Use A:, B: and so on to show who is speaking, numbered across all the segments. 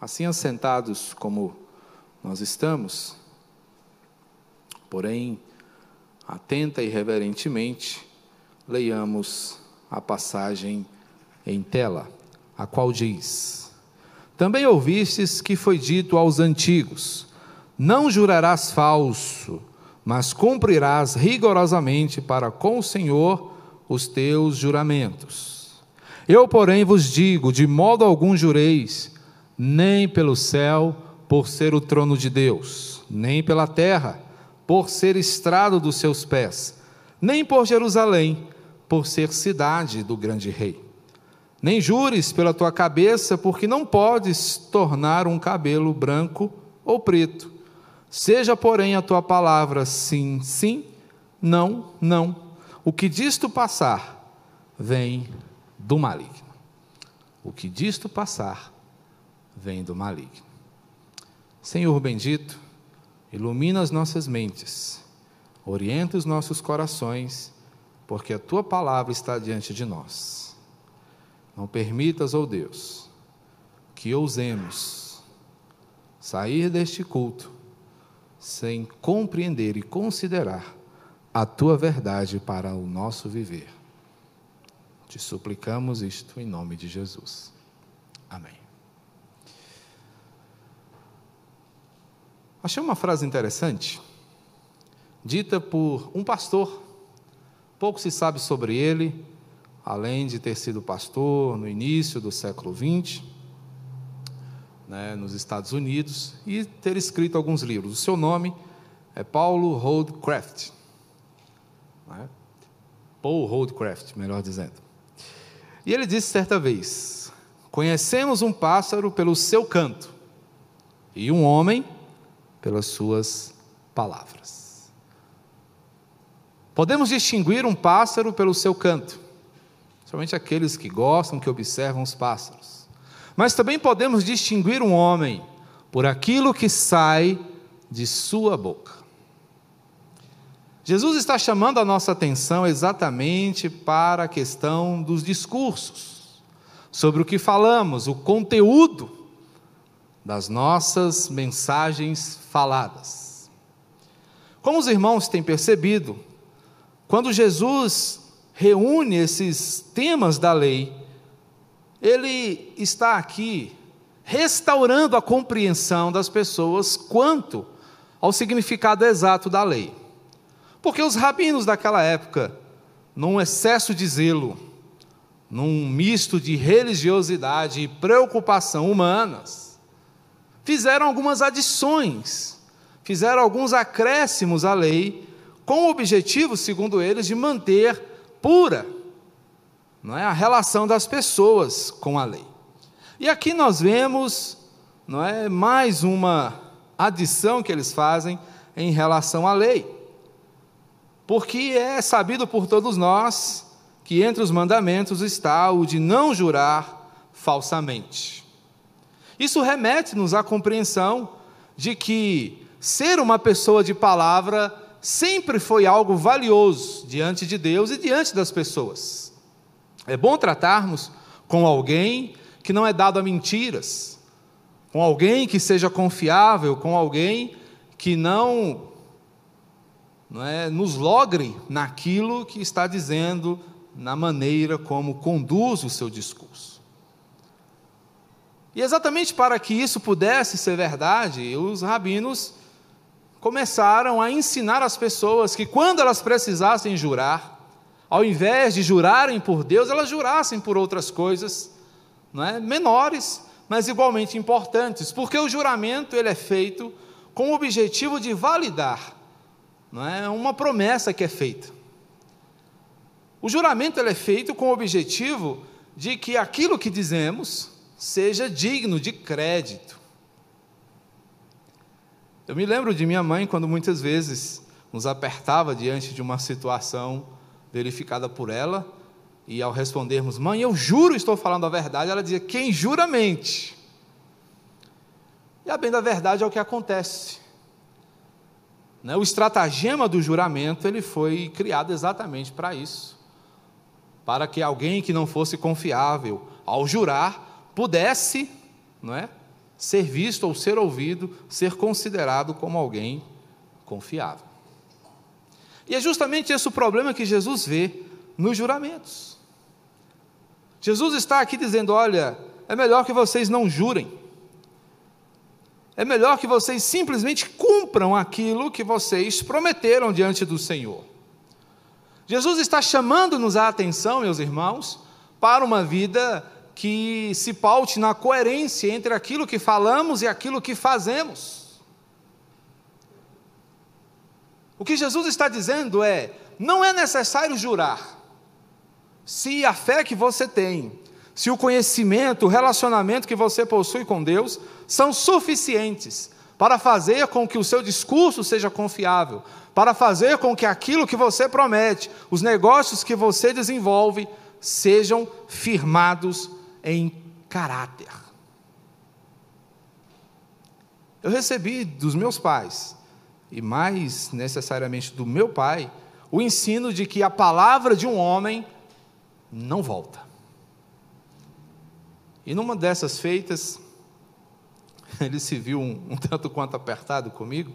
A: Assim, assentados como nós estamos, porém, atenta e reverentemente, leiamos a passagem em tela, a qual diz: Também ouvistes que foi dito aos antigos: Não jurarás falso, mas cumprirás rigorosamente para com o Senhor os teus juramentos. Eu, porém, vos digo: de modo algum jureis, nem pelo céu, por ser o trono de Deus, nem pela terra, por ser estrado dos seus pés, nem por Jerusalém, por ser cidade do grande rei. Nem jures pela tua cabeça, porque não podes tornar um cabelo branco ou preto. Seja, porém, a tua palavra sim, sim, não, não. O que disto passar vem do maligno. O que disto passar vem do maligno. Senhor bendito, ilumina as nossas mentes, orienta os nossos corações, porque a tua palavra está diante de nós. Não permitas, ó oh Deus, que ousemos sair deste culto sem compreender e considerar a tua verdade para o nosso viver. Te suplicamos isto em nome de Jesus. Amém. Achei uma frase interessante, dita por um pastor. Pouco se sabe sobre ele, além de ter sido pastor no início do século XX, né, nos Estados Unidos, e ter escrito alguns livros. O seu nome é Paulo Holdcraft. Né? Paul Holdcraft, melhor dizendo. E ele disse certa vez: Conhecemos um pássaro pelo seu canto, e um homem pelas suas palavras. Podemos distinguir um pássaro pelo seu canto, somente aqueles que gostam, que observam os pássaros. Mas também podemos distinguir um homem por aquilo que sai de sua boca. Jesus está chamando a nossa atenção exatamente para a questão dos discursos, sobre o que falamos, o conteúdo das nossas mensagens faladas. Como os irmãos têm percebido, quando Jesus reúne esses temas da lei, ele está aqui restaurando a compreensão das pessoas quanto ao significado exato da lei. Porque os rabinos daquela época, num excesso de zelo, num misto de religiosidade e preocupação humanas, fizeram algumas adições, fizeram alguns acréscimos à lei, com o objetivo, segundo eles, de manter pura não é, a relação das pessoas com a lei. E aqui nós vemos não é, mais uma adição que eles fazem em relação à lei. Porque é sabido por todos nós que entre os mandamentos está o de não jurar falsamente. Isso remete-nos à compreensão de que ser uma pessoa de palavra sempre foi algo valioso diante de Deus e diante das pessoas. É bom tratarmos com alguém que não é dado a mentiras, com alguém que seja confiável, com alguém que não, não é, nos logre naquilo que está dizendo, na maneira como conduz o seu discurso. E exatamente para que isso pudesse ser verdade, os rabinos começaram a ensinar as pessoas que quando elas precisassem jurar, ao invés de jurarem por Deus, elas jurassem por outras coisas, não é? menores, mas igualmente importantes, porque o juramento ele é feito com o objetivo de validar, não é uma promessa que é feita. O juramento ele é feito com o objetivo de que aquilo que dizemos seja digno de crédito. Eu me lembro de minha mãe quando muitas vezes nos apertava diante de uma situação verificada por ela, e ao respondermos, mãe, eu juro estou falando a verdade, ela dizia, quem jura mente. E a bem da verdade é o que acontece. Né? O estratagema do juramento ele foi criado exatamente para isso, para que alguém que não fosse confiável, ao jurar, pudesse, não é, ser visto ou ser ouvido, ser considerado como alguém confiável. E é justamente esse o problema que Jesus vê nos juramentos. Jesus está aqui dizendo: olha, é melhor que vocês não jurem. É melhor que vocês simplesmente cumpram aquilo que vocês prometeram diante do Senhor. Jesus está chamando-nos a atenção, meus irmãos, para uma vida que se paute na coerência entre aquilo que falamos e aquilo que fazemos. O que Jesus está dizendo é: não é necessário jurar, se a fé que você tem, se o conhecimento, o relacionamento que você possui com Deus são suficientes para fazer com que o seu discurso seja confiável, para fazer com que aquilo que você promete, os negócios que você desenvolve, sejam firmados em caráter. Eu recebi dos meus pais, e mais necessariamente do meu pai, o ensino de que a palavra de um homem não volta. E numa dessas feitas, ele se viu um, um tanto quanto apertado comigo,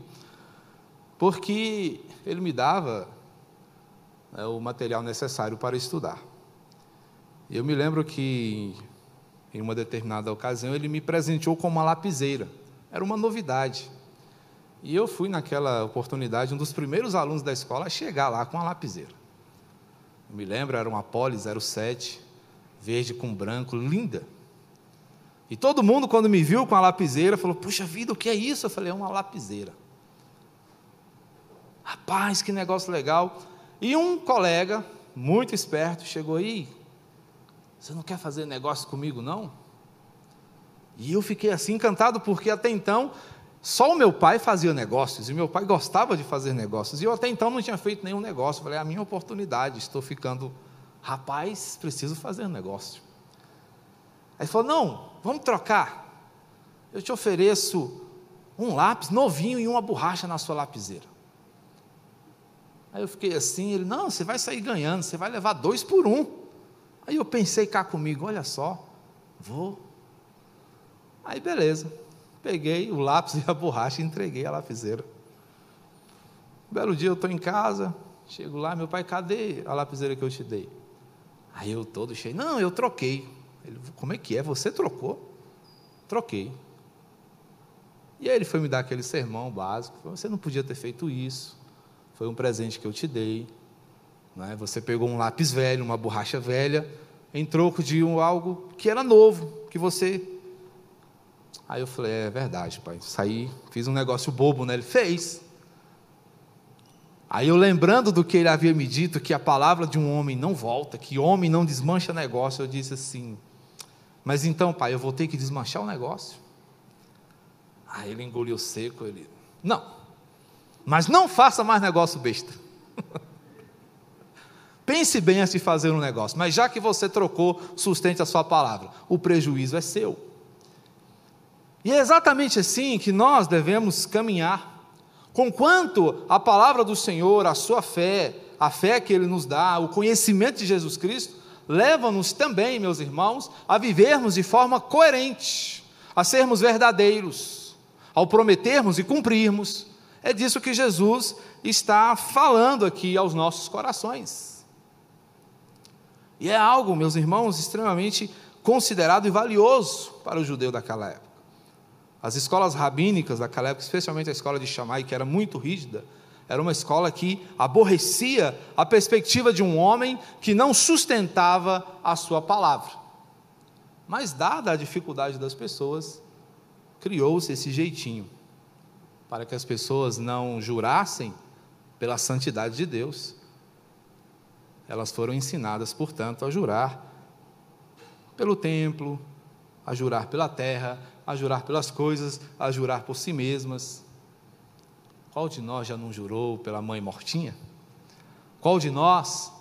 A: porque ele me dava é, o material necessário para estudar. Eu me lembro que, em uma determinada ocasião, ele me presenteou com uma lapiseira. Era uma novidade. E eu fui, naquela oportunidade, um dos primeiros alunos da escola a chegar lá com a lapiseira. Eu me lembro, era uma Poli 07, verde com branco, linda. E todo mundo, quando me viu com a lapiseira, falou: Puxa vida, o que é isso? Eu falei: É uma lapiseira. Rapaz, que negócio legal. E um colega, muito esperto, chegou aí. Você não quer fazer negócio comigo, não? E eu fiquei assim encantado, porque até então só o meu pai fazia negócios, e meu pai gostava de fazer negócios, e eu até então não tinha feito nenhum negócio. falei, é a minha oportunidade, estou ficando, rapaz, preciso fazer negócio. Aí falou: não, vamos trocar. Eu te ofereço um lápis novinho e uma borracha na sua lapiseira. Aí eu fiquei assim, ele, não, você vai sair ganhando, você vai levar dois por um. Aí eu pensei cá comigo, olha só, vou. Aí beleza, peguei o lápis e a borracha e entreguei a lapiseira. Um belo dia eu estou em casa, chego lá, meu pai, cadê a lapiseira que eu te dei? Aí eu todo cheio, não, eu troquei. Ele, como é que é? Você trocou? Troquei. E aí ele foi me dar aquele sermão básico, você não podia ter feito isso foi um presente que eu te dei. Né? Você pegou um lápis velho, uma borracha velha, em troco de um, algo que era novo, que você. Aí eu falei: é verdade, pai. Saí, fiz um negócio bobo, né? Ele fez. Aí eu lembrando do que ele havia me dito, que a palavra de um homem não volta, que homem não desmancha negócio, eu disse assim: Mas então, pai, eu vou ter que desmanchar o negócio? Aí ele engoliu seco, ele: Não, mas não faça mais negócio besta. Pense bem antes de fazer um negócio, mas já que você trocou, sustente a sua palavra. O prejuízo é seu. E é exatamente assim que nós devemos caminhar. Conquanto a palavra do Senhor, a sua fé, a fé que Ele nos dá, o conhecimento de Jesus Cristo, leva-nos também, meus irmãos, a vivermos de forma coerente, a sermos verdadeiros, ao prometermos e cumprirmos, é disso que Jesus está falando aqui aos nossos corações. E é algo, meus irmãos, extremamente considerado e valioso para o judeu daquela época. As escolas rabínicas daquela época, especialmente a escola de Shammai, que era muito rígida, era uma escola que aborrecia a perspectiva de um homem que não sustentava a sua palavra. Mas, dada a dificuldade das pessoas, criou-se esse jeitinho para que as pessoas não jurassem pela santidade de Deus, elas foram ensinadas, portanto, a jurar pelo templo, a jurar pela terra, a jurar pelas coisas, a jurar por si mesmas. Qual de nós já não jurou pela mãe mortinha? Qual de nós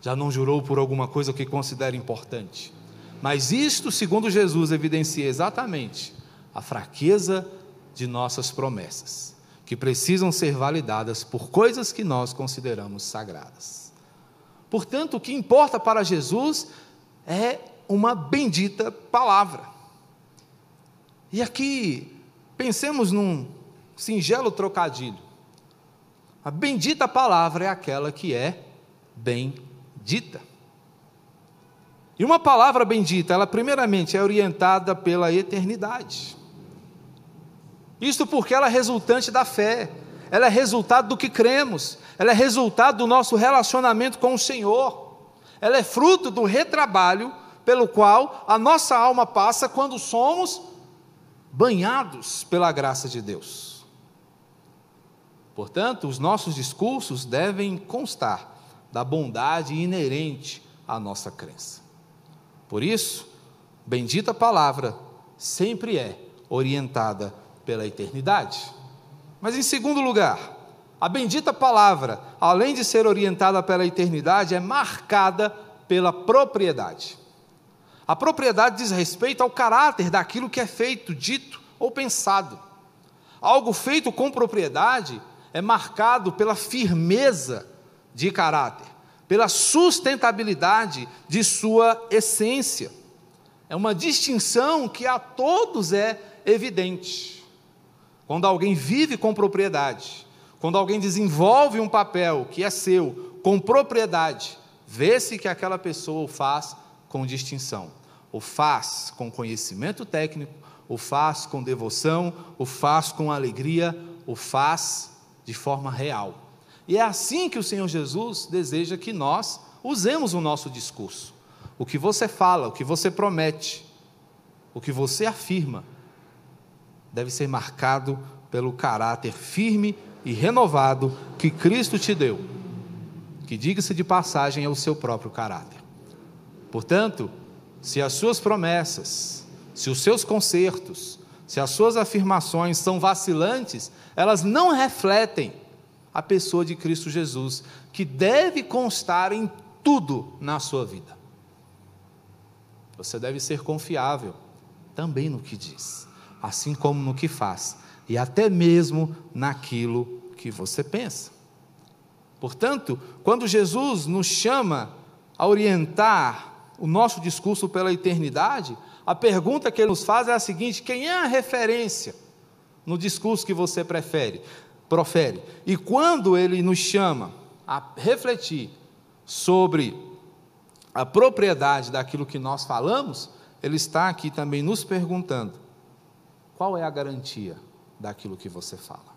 A: já não jurou por alguma coisa que considera importante? Mas isto, segundo Jesus, evidencia exatamente a fraqueza de nossas promessas, que precisam ser validadas por coisas que nós consideramos sagradas. Portanto, o que importa para Jesus é uma bendita palavra. E aqui, pensemos num singelo trocadilho. A bendita palavra é aquela que é bendita. E uma palavra bendita, ela primeiramente é orientada pela eternidade. Isto porque ela é resultante da fé, ela é resultado do que cremos, ela é resultado do nosso relacionamento com o Senhor, ela é fruto do retrabalho pelo qual a nossa alma passa quando somos banhados pela graça de Deus. Portanto, os nossos discursos devem constar da bondade inerente à nossa crença. Por isso, bendita palavra sempre é orientada pela eternidade. Mas em segundo lugar, a bendita palavra, além de ser orientada pela eternidade, é marcada pela propriedade. A propriedade diz respeito ao caráter daquilo que é feito, dito ou pensado. Algo feito com propriedade é marcado pela firmeza de caráter, pela sustentabilidade de sua essência. É uma distinção que a todos é evidente. Quando alguém vive com propriedade, quando alguém desenvolve um papel que é seu com propriedade, vê-se que aquela pessoa o faz com distinção. O faz com conhecimento técnico, o faz com devoção, o faz com alegria, o faz de forma real. E é assim que o Senhor Jesus deseja que nós usemos o nosso discurso. O que você fala, o que você promete, o que você afirma, deve ser marcado pelo caráter firme e renovado que Cristo te deu, que, diga-se de passagem, é o seu próprio caráter. Portanto, se as suas promessas, se os seus concertos, se as suas afirmações são vacilantes, elas não refletem a pessoa de Cristo Jesus, que deve constar em tudo na sua vida. Você deve ser confiável também no que diz, assim como no que faz, e até mesmo naquilo que você pensa. Portanto, quando Jesus nos chama a orientar o nosso discurso pela eternidade, a pergunta que ele nos faz é a seguinte: quem é a referência no discurso que você prefere, profere? E quando ele nos chama a refletir sobre a propriedade daquilo que nós falamos, ele está aqui também nos perguntando: qual é a garantia daquilo que você fala?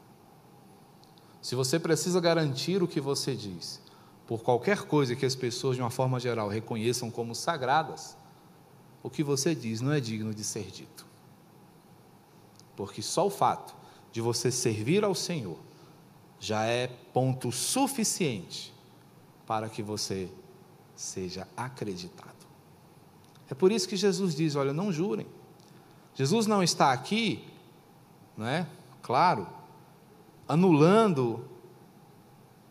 A: Se você precisa garantir o que você diz, por qualquer coisa que as pessoas, de uma forma geral, reconheçam como sagradas, o que você diz não é digno de ser dito. Porque só o fato de você servir ao Senhor já é ponto suficiente para que você seja acreditado. É por isso que Jesus diz: olha, não jurem. Jesus não está aqui, não é? Claro, anulando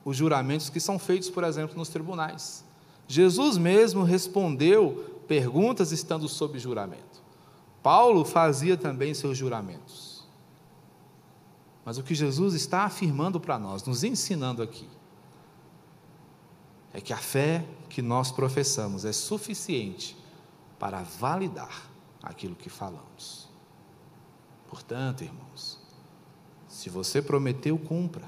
A: os juramentos que são feitos, por exemplo, nos tribunais. Jesus mesmo respondeu perguntas estando sob juramento. Paulo fazia também seus juramentos. Mas o que Jesus está afirmando para nós, nos ensinando aqui, é que a fé que nós professamos é suficiente para validar aquilo que falamos. Portanto, irmãos, se você prometeu, cumpra.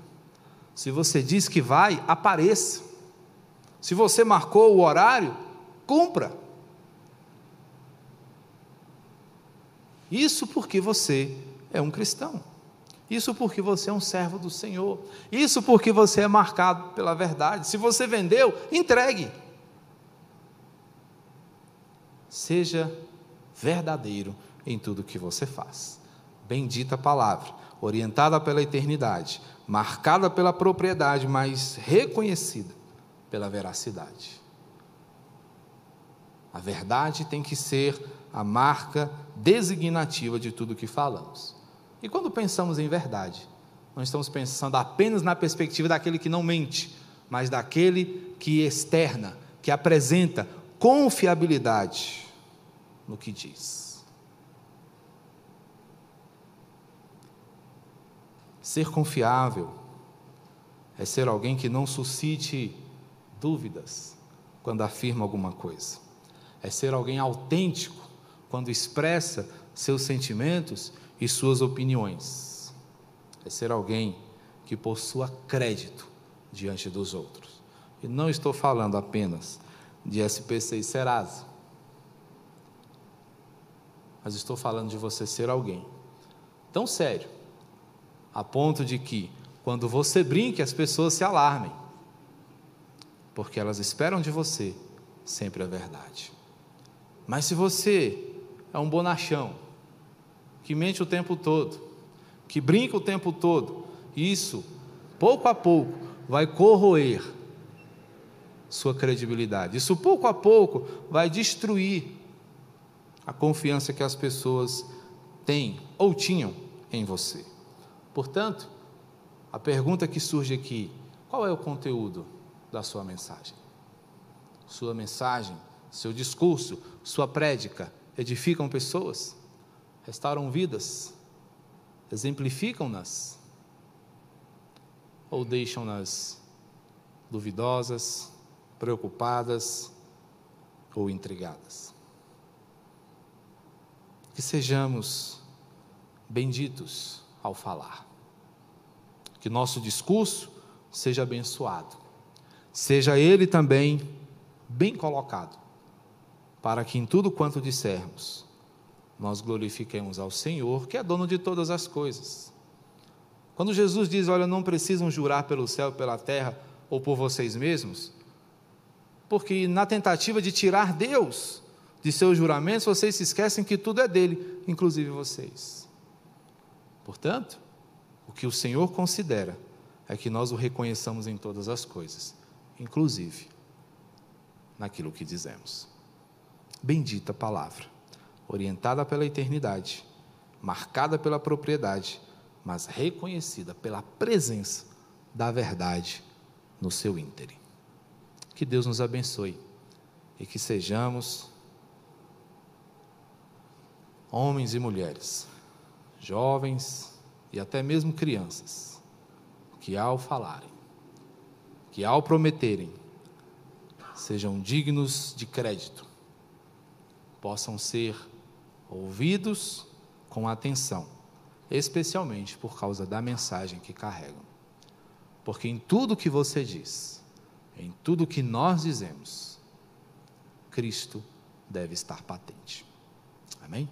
A: Se você diz que vai, apareça. Se você marcou o horário, cumpra. Isso porque você é um cristão. Isso porque você é um servo do Senhor. Isso porque você é marcado pela verdade. Se você vendeu, entregue. Seja verdadeiro em tudo que você faz. Bendita palavra, orientada pela eternidade, marcada pela propriedade, mas reconhecida pela veracidade. A verdade tem que ser a marca designativa de tudo que falamos. E quando pensamos em verdade, não estamos pensando apenas na perspectiva daquele que não mente, mas daquele que externa, que apresenta confiabilidade no que diz. Ser confiável é ser alguém que não suscite dúvidas quando afirma alguma coisa. É ser alguém autêntico quando expressa seus sentimentos e suas opiniões. É ser alguém que possua crédito diante dos outros. E não estou falando apenas de SPC e Serasa, mas estou falando de você ser alguém tão sério, a ponto de que, quando você brinque, as pessoas se alarmem, porque elas esperam de você sempre a verdade. Mas se você é um bonachão, que mente o tempo todo, que brinca o tempo todo, isso, pouco a pouco, vai corroer sua credibilidade. Isso, pouco a pouco, vai destruir a confiança que as pessoas têm ou tinham em você. Portanto, a pergunta que surge aqui: qual é o conteúdo da sua mensagem? Sua mensagem, seu discurso, sua prédica edificam pessoas, restauram vidas, exemplificam-nas ou deixam-nas duvidosas, preocupadas ou intrigadas. Que sejamos benditos ao falar. Que nosso discurso seja abençoado. Seja ele também bem colocado, para que em tudo quanto dissermos, nós glorifiquemos ao Senhor, que é dono de todas as coisas. Quando Jesus diz: Olha, não precisam jurar pelo céu, pela terra ou por vocês mesmos, porque na tentativa de tirar Deus de seus juramentos, vocês se esquecem que tudo é dele, inclusive vocês. Portanto, o que o Senhor considera é que nós o reconheçamos em todas as coisas, inclusive naquilo que dizemos. Bendita palavra, orientada pela eternidade, marcada pela propriedade, mas reconhecida pela presença da verdade no seu ínterim. Que Deus nos abençoe e que sejamos homens e mulheres, jovens e até mesmo crianças, que ao falarem, que ao prometerem, sejam dignos de crédito, possam ser ouvidos com atenção, especialmente por causa da mensagem que carregam. Porque em tudo que você diz, em tudo que nós dizemos, Cristo deve estar patente. Amém?